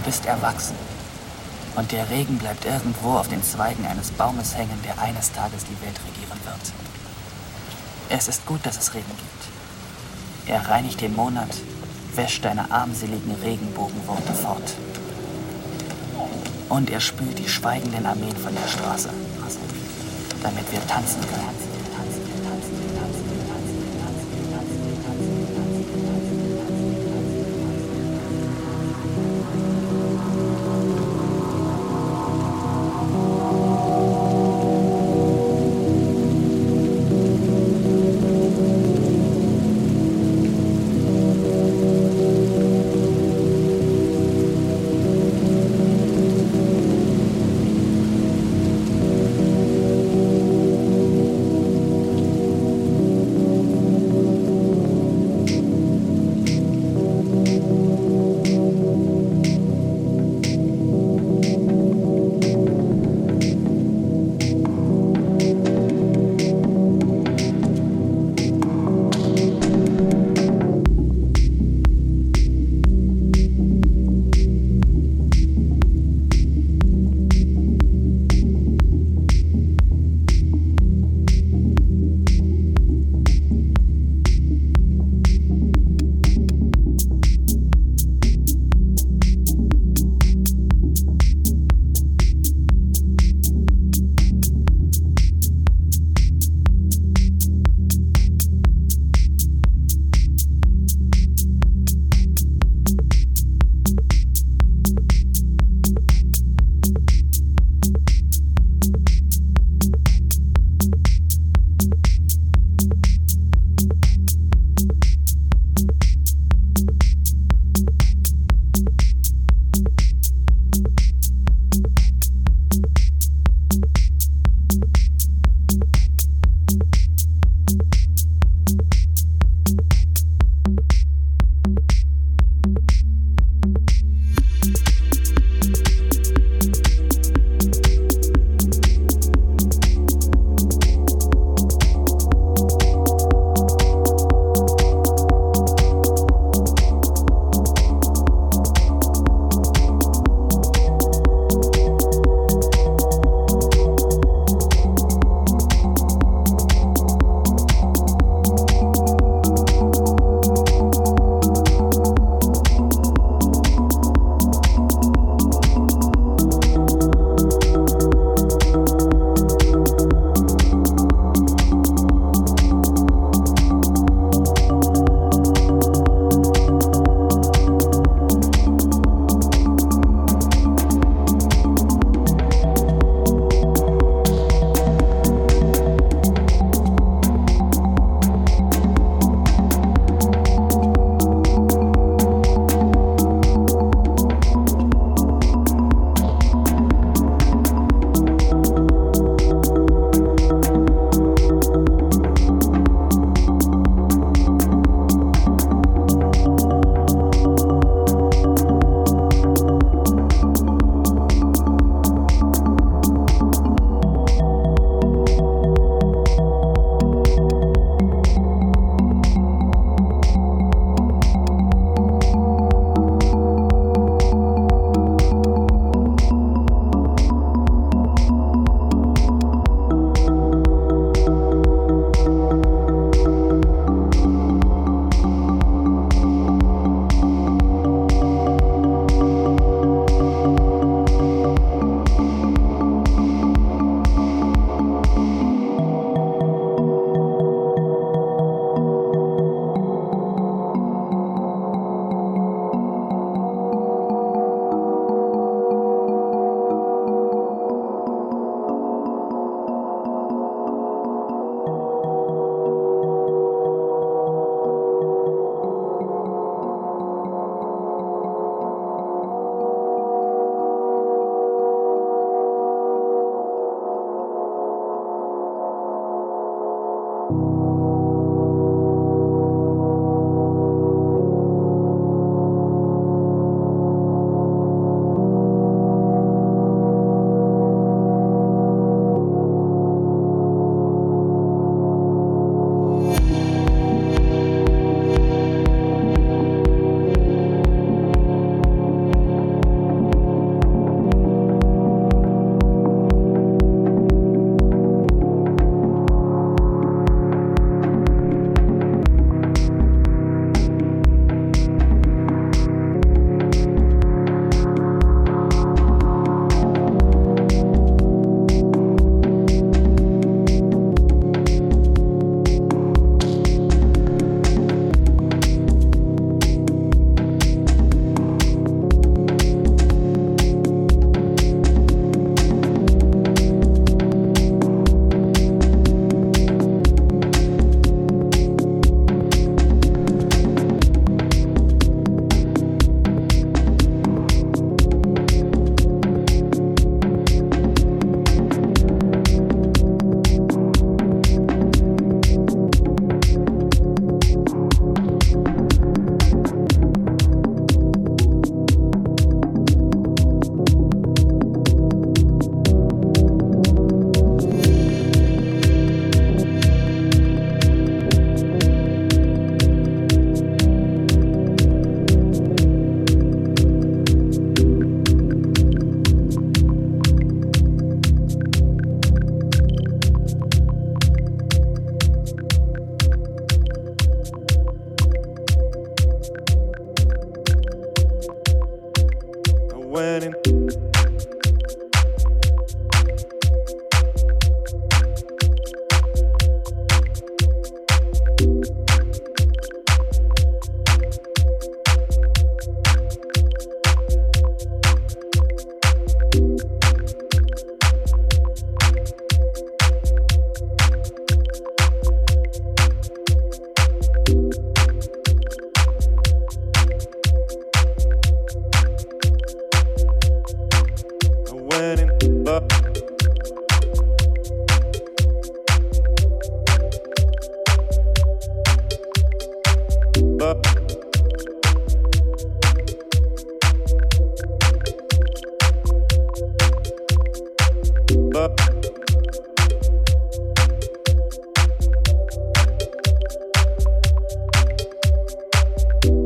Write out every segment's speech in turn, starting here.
Du bist erwachsen. Und der Regen bleibt irgendwo auf den Zweigen eines Baumes hängen, der eines Tages die Welt regieren wird. Es ist gut, dass es Regen gibt. Er reinigt den Monat, wäscht deine armseligen Regenbogenworte fort. Und er spült die schweigenden Armeen von der Straße, damit wir tanzen können.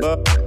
Bye.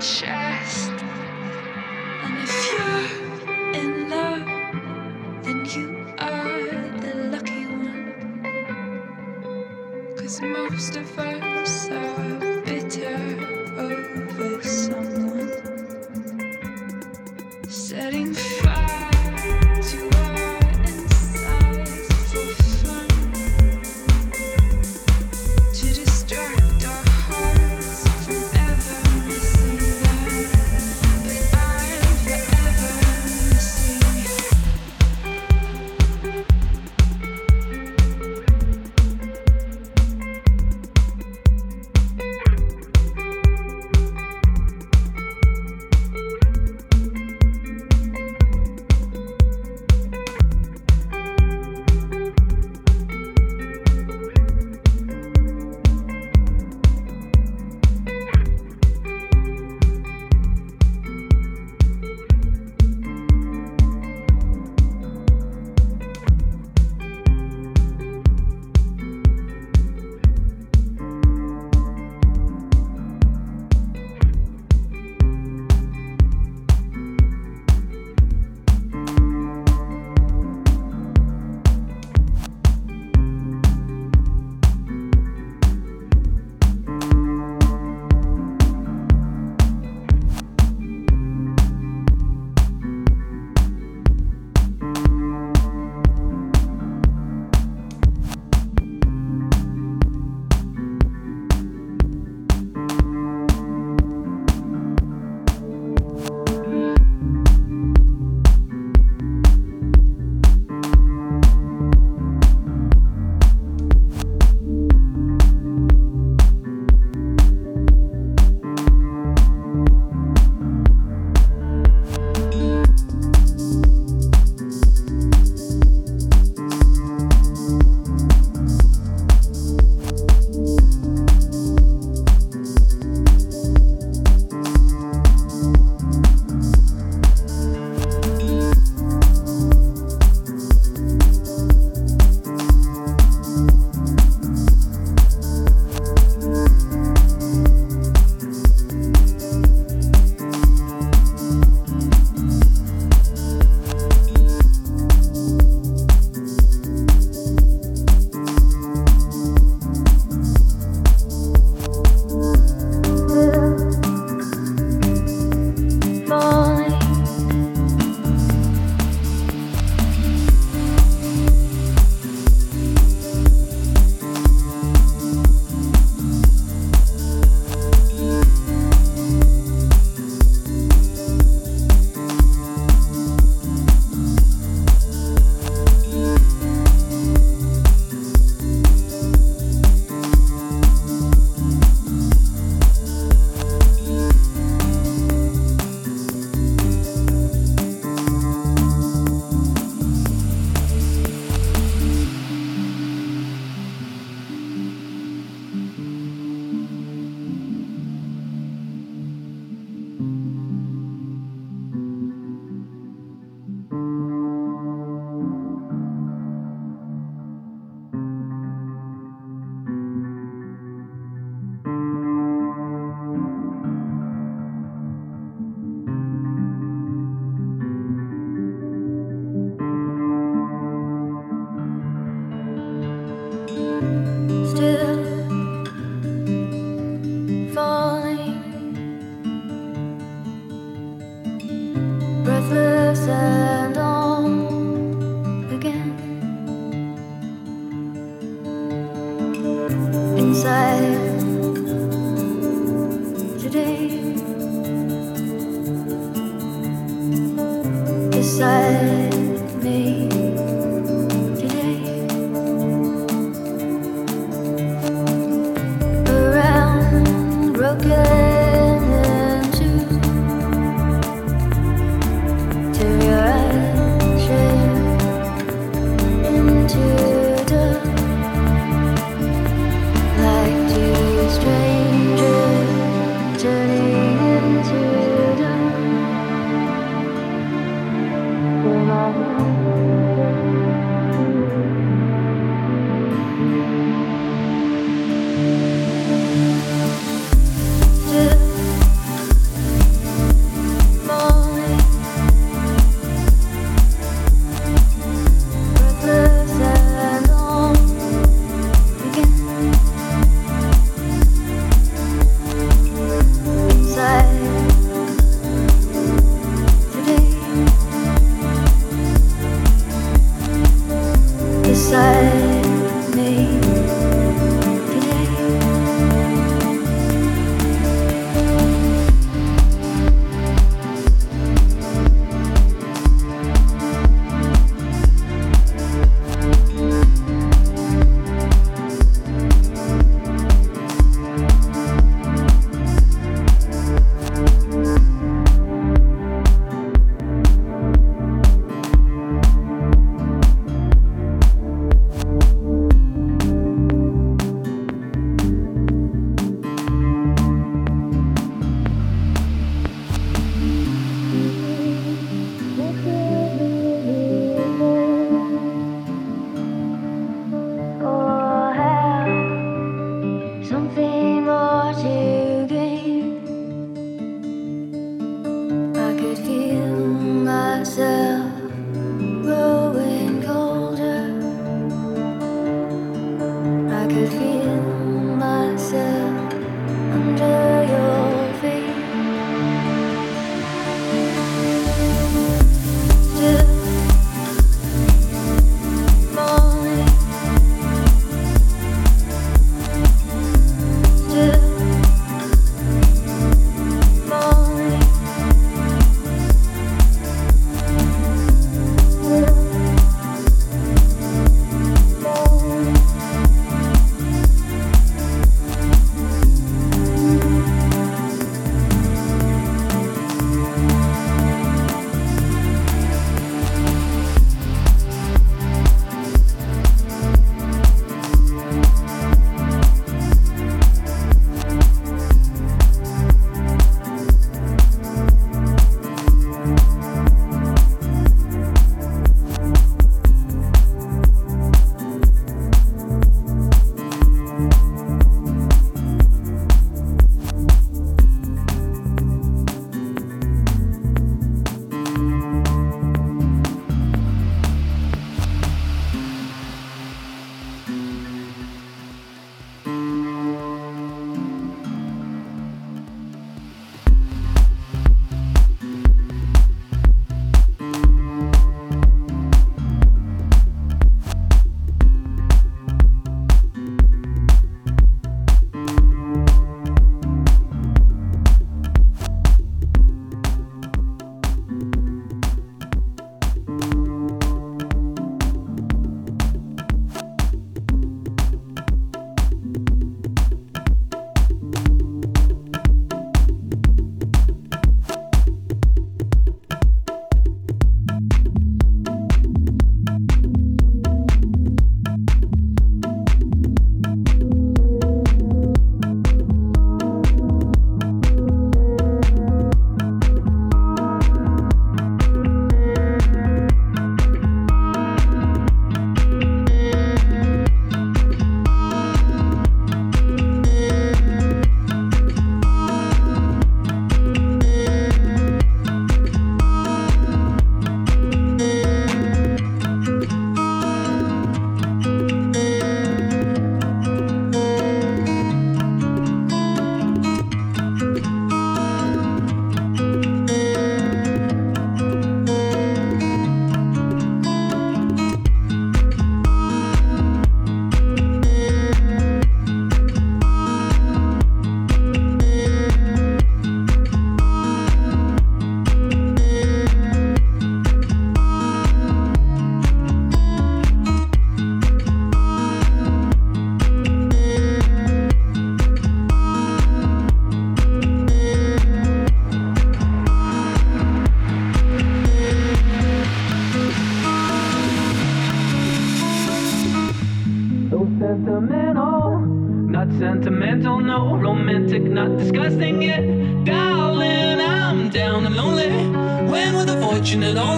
chest. And if you're in love, then you are the lucky one. Cause most of us.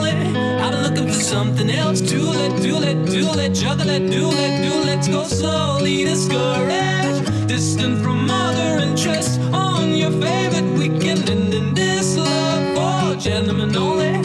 it. I've been looking for something else. Do it, do it, do it, juggle it, do it, do it. Let's go slowly discouraged, distant from other interests. On your favorite weekend, and in this love for gentlemen only.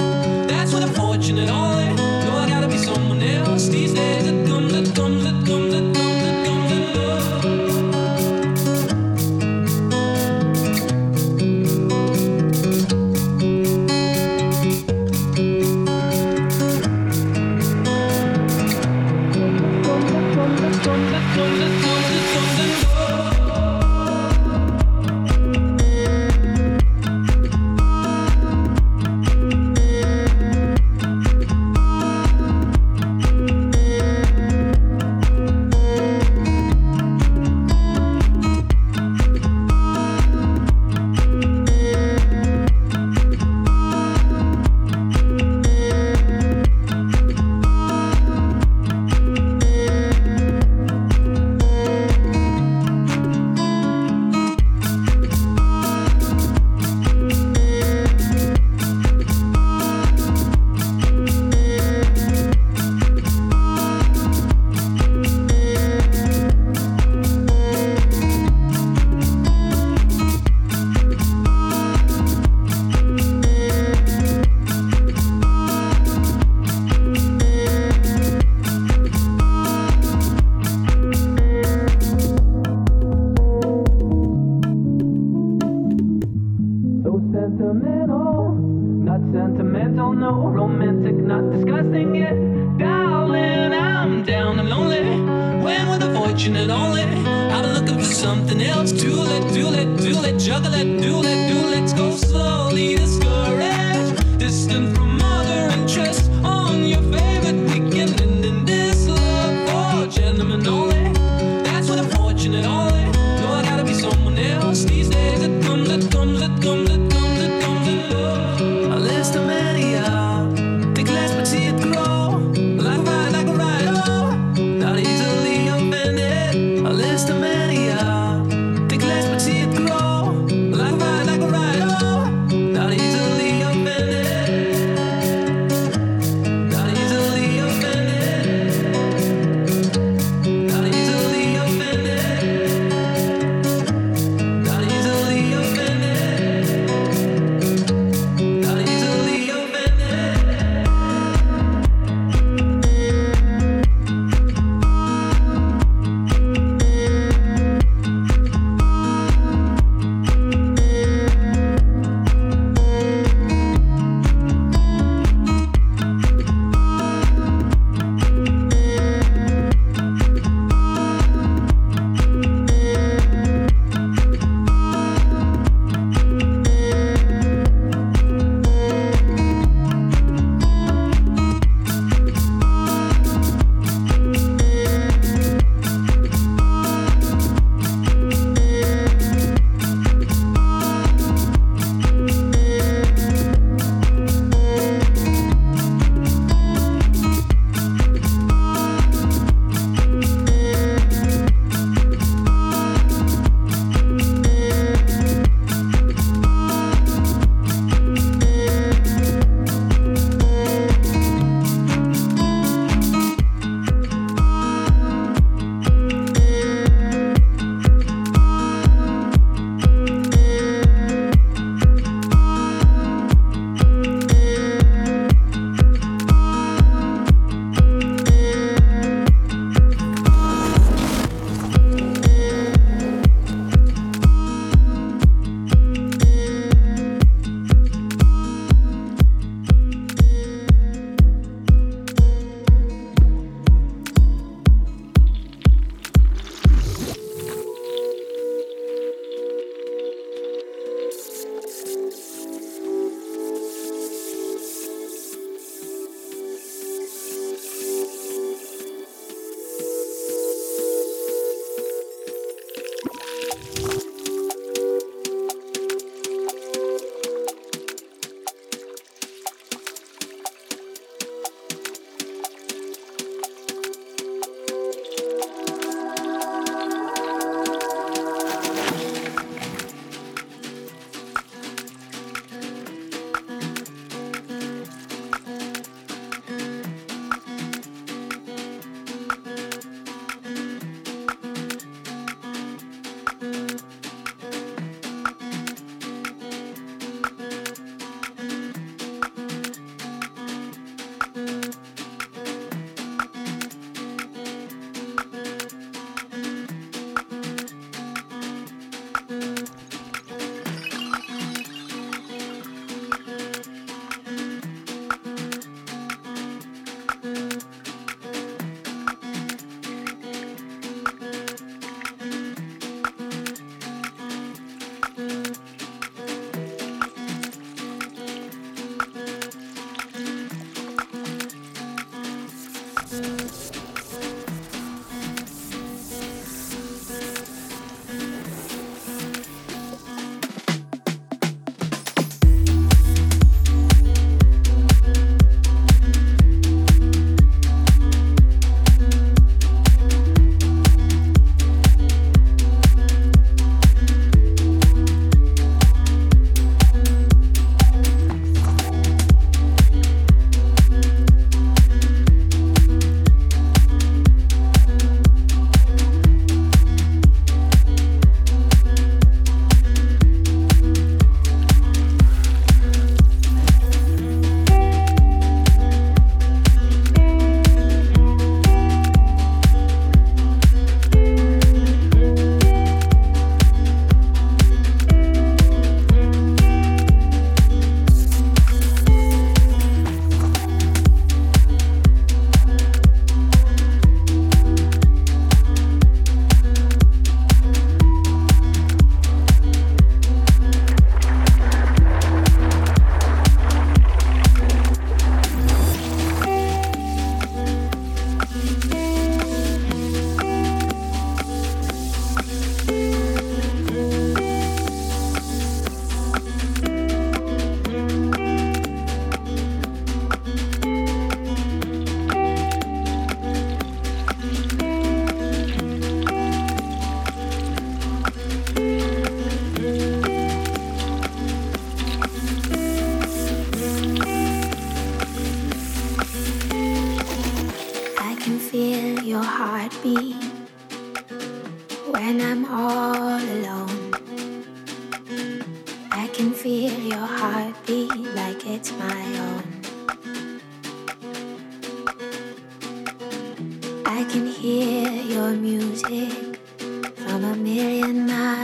Million miles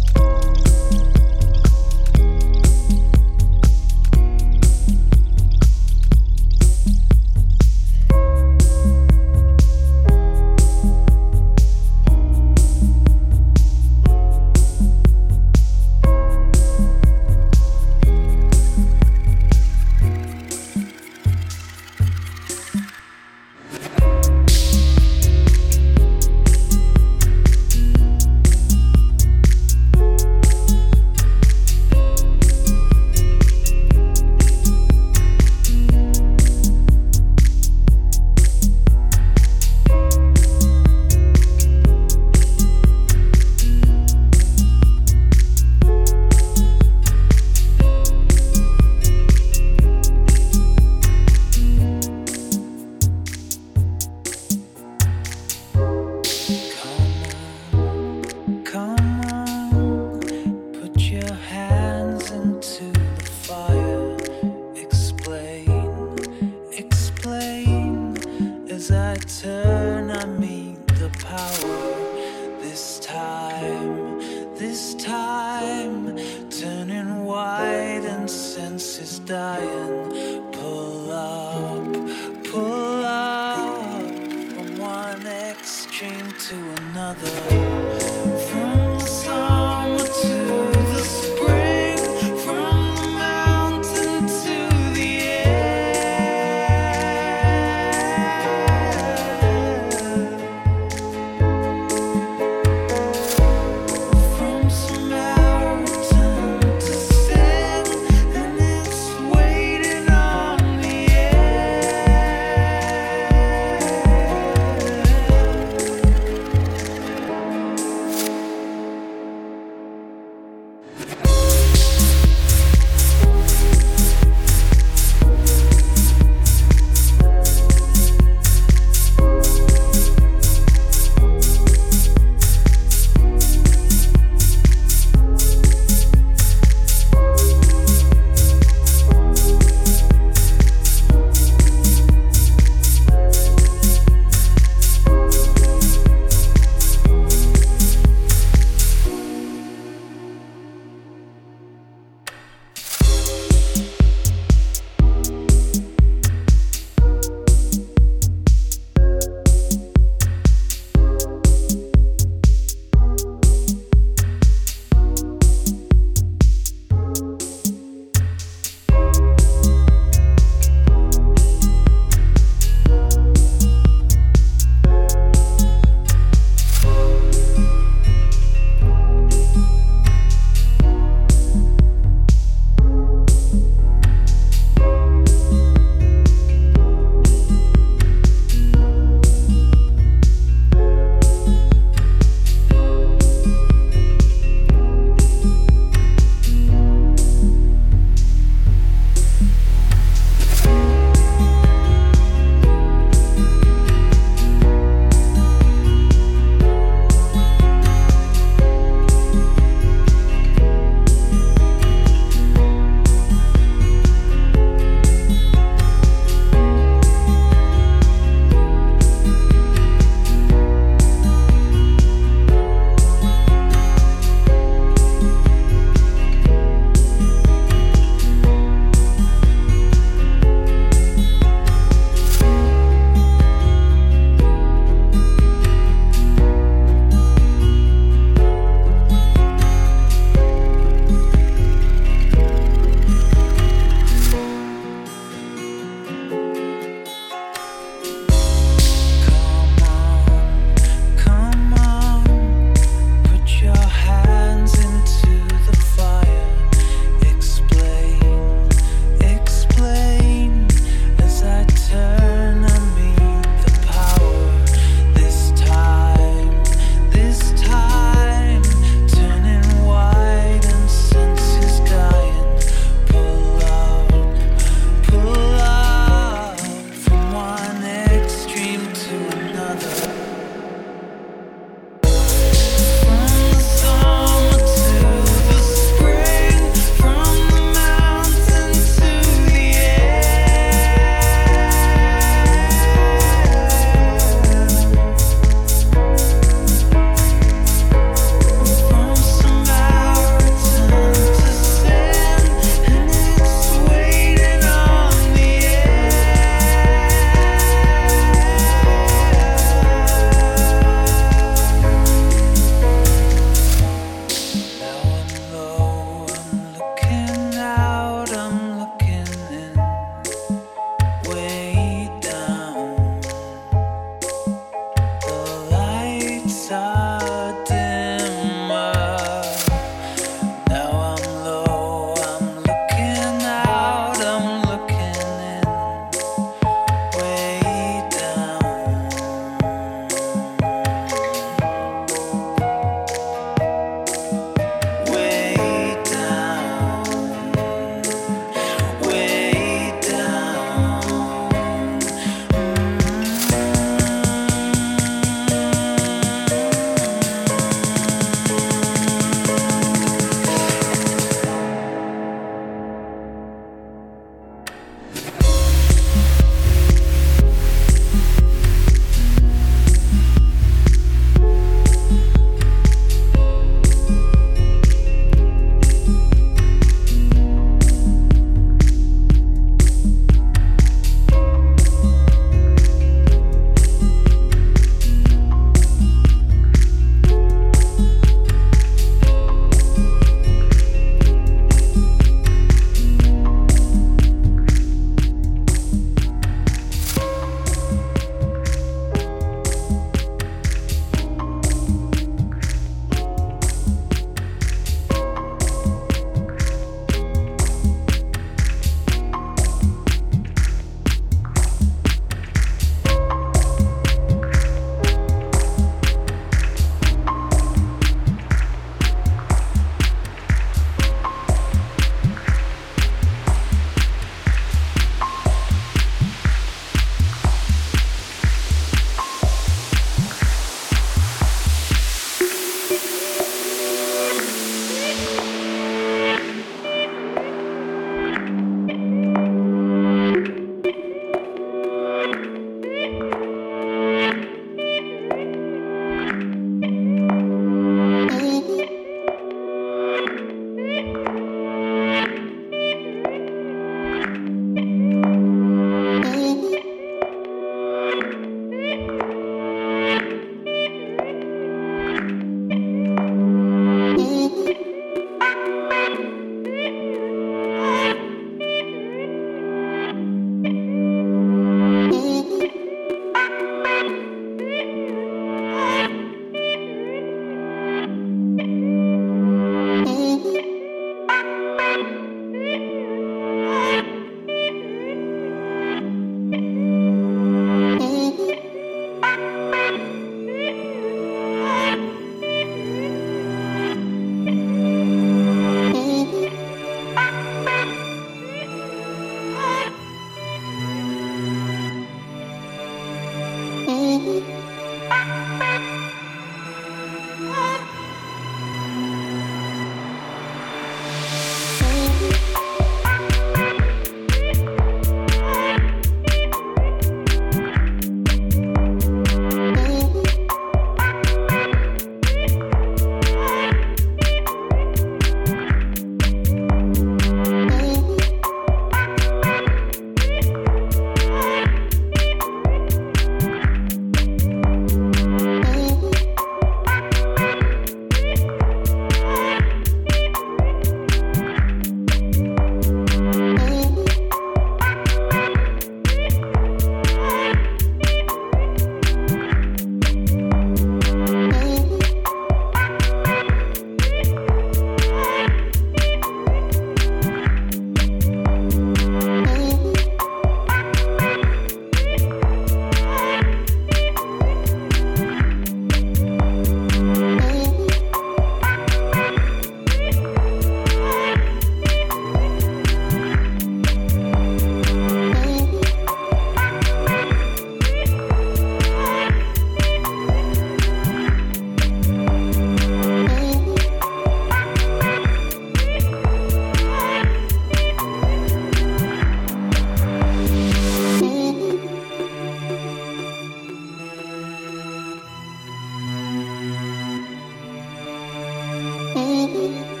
Mm-hmm.